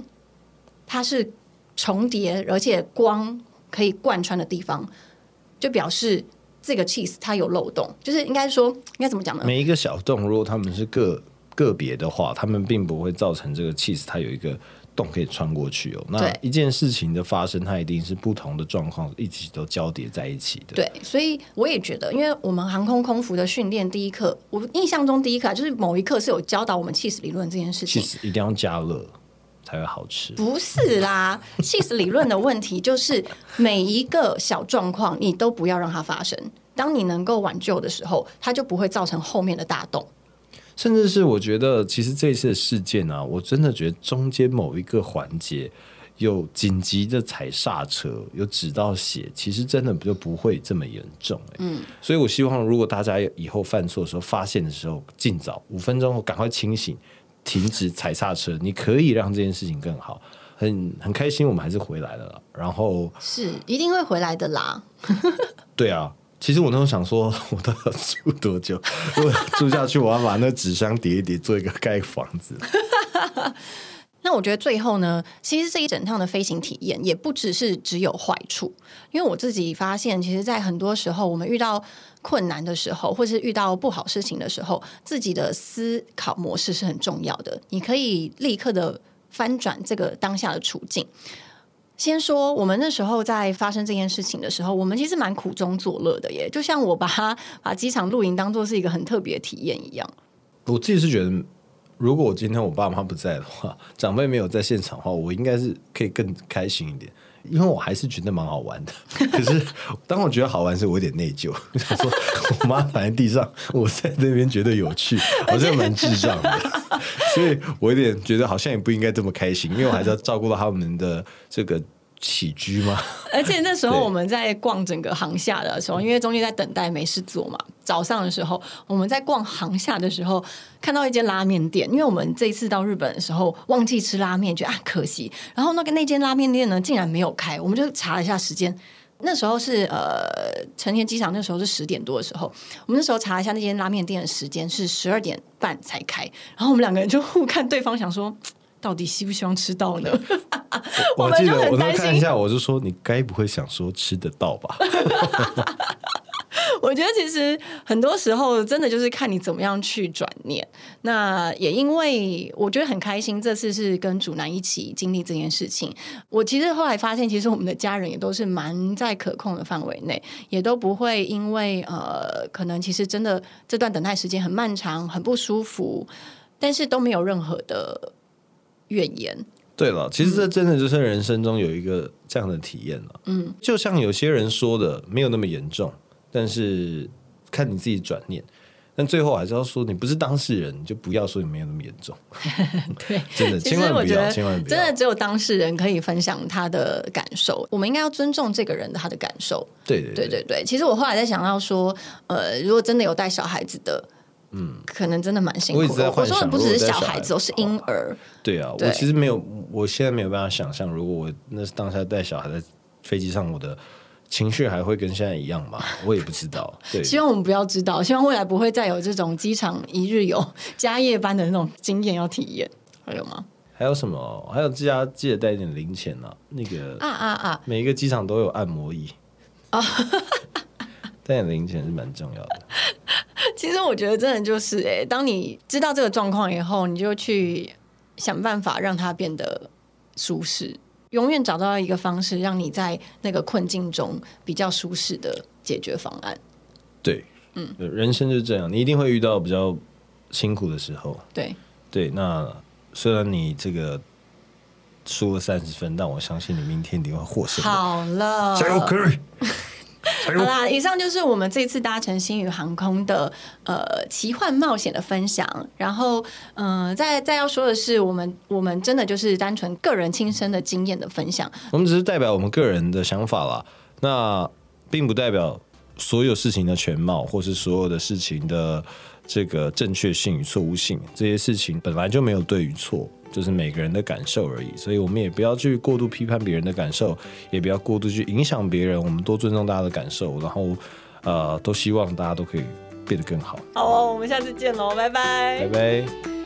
它是重叠，而且光可以贯穿的地方，就表示这个 cheese 它有漏洞。就是应该说，应该怎么讲呢？每一个小洞，如果它们是个个别的话，它们并不会造成这个 cheese 它有一个。洞可以穿过去哦。那一件事情的发生，它一定是不同的状况一起都交叠在一起的。对，所以我也觉得，因为我们航空空服的训练第一课，我印象中第一课就是某一课是有教导我们 cheese 理论这件事情。cheese 一定要加热才会好吃。不是啦，cheese 理论的问题就是每一个小状况你都不要让它发生。当你能够挽救的时候，它就不会造成后面的大洞。甚至是我觉得，其实这一次的事件啊，我真的觉得中间某一个环节有紧急的踩刹车，有止到血，其实真的就不会这么严重。嗯，所以我希望如果大家以后犯错的时候发现的时候，尽早五分钟后赶快清醒，停止踩刹车，你可以让这件事情更好。很很开心，我们还是回来了，然后是一定会回来的啦。对啊。其实我那时候想说，我都要住多久？如果住下去，我要把那纸箱叠一叠，做一个盖房子。那我觉得最后呢，其实这一整趟的飞行体验也不只是只有坏处，因为我自己发现，其实，在很多时候，我们遇到困难的时候，或是遇到不好事情的时候，自己的思考模式是很重要的。你可以立刻的翻转这个当下的处境。先说，我们那时候在发生这件事情的时候，我们其实蛮苦中作乐的耶。就像我把它 把机场露营当做是一个很特别的体验一样。我自己是觉得，如果我今天我爸妈不在的话，长辈没有在现场的话，我应该是可以更开心一点。因为我还是觉得蛮好玩的，可是当我觉得好玩时，我有点内疚，我 想说我妈躺在地上，我在那边觉得有趣，好像蛮智障的，所以我有点觉得好像也不应该这么开心，因为我还是要照顾到他们的这个。起居吗？而且那时候我们在逛整个航下的时候，因为中间在等待没事做嘛。早上的时候我们在逛航下的时候，看到一间拉面店，因为我们这一次到日本的时候忘记吃拉面，觉得啊可惜。然后那个那间拉面店呢，竟然没有开，我们就查了一下时间。那时候是呃成田机场，那时候是十点多的时候，我们那时候查一下那间拉面店的时间是十二点半才开。然后我们两个人就互看对方，想说。到底希不希望吃到呢？我 记得我再看一下，我就说你该不会想说吃得到吧？我觉得其实很多时候真的就是看你怎么样去转念。那也因为我觉得很开心，这次是跟主男一起经历这件事情。我其实后来发现，其实我们的家人也都是蛮在可控的范围内，也都不会因为呃，可能其实真的这段等待时间很漫长、很不舒服，但是都没有任何的。怨言。对了，其实这真的就是人生中有一个这样的体验了。嗯，就像有些人说的，没有那么严重，但是看你自己转念。但最后还是要说，你不是当事人，就不要说你没有那么严重。对，真的，千万不要，千万不要。真的只有当事人可以分享他的感受，我们应该要尊重这个人的他的感受。对对对对对。其实我后来在想到说，呃，如果真的有带小孩子的。嗯，可能真的蛮辛苦。的。我说的不只是小孩子，是婴儿。对啊，我其实没有，我现在没有办法想象，如果我那是当下带小孩在飞机上，我的情绪还会跟现在一样吗？我也不知道。对，希望我们不要知道，希望未来不会再有这种机场一日游加夜班的那种经验要体验。还有吗？还有什么？还有记得记得带一点零钱啊。那个啊啊啊！每一个机场都有按摩椅啊。带点零钱是蛮重要的。其实我觉得真的就是，哎，当你知道这个状况以后，你就去想办法让它变得舒适，永远找到一个方式，让你在那个困境中比较舒适的解决方案。对，嗯，人生就是这样，你一定会遇到比较辛苦的时候。对，对，那虽然你这个输了三十分，但我相信你明天一定会获胜。好了，加油，Curry！好啦，以上就是我们这次搭乘星宇航空的呃奇幻冒险的分享。然后，嗯、再再要说的是，我们我们真的就是单纯个人亲身的经验的分享。我们只是代表我们个人的想法啦，那并不代表所有事情的全貌，或是所有的事情的这个正确性与错误性。这些事情本来就没有对与错，就是每个人的感受而已。所以我们也不要去过度批判别人的感受，也不要过度去影响别人。我们多尊重大家的感受，然后呃，都希望大家都可以变得更好。好、哦，我们下次见喽，拜拜拜拜。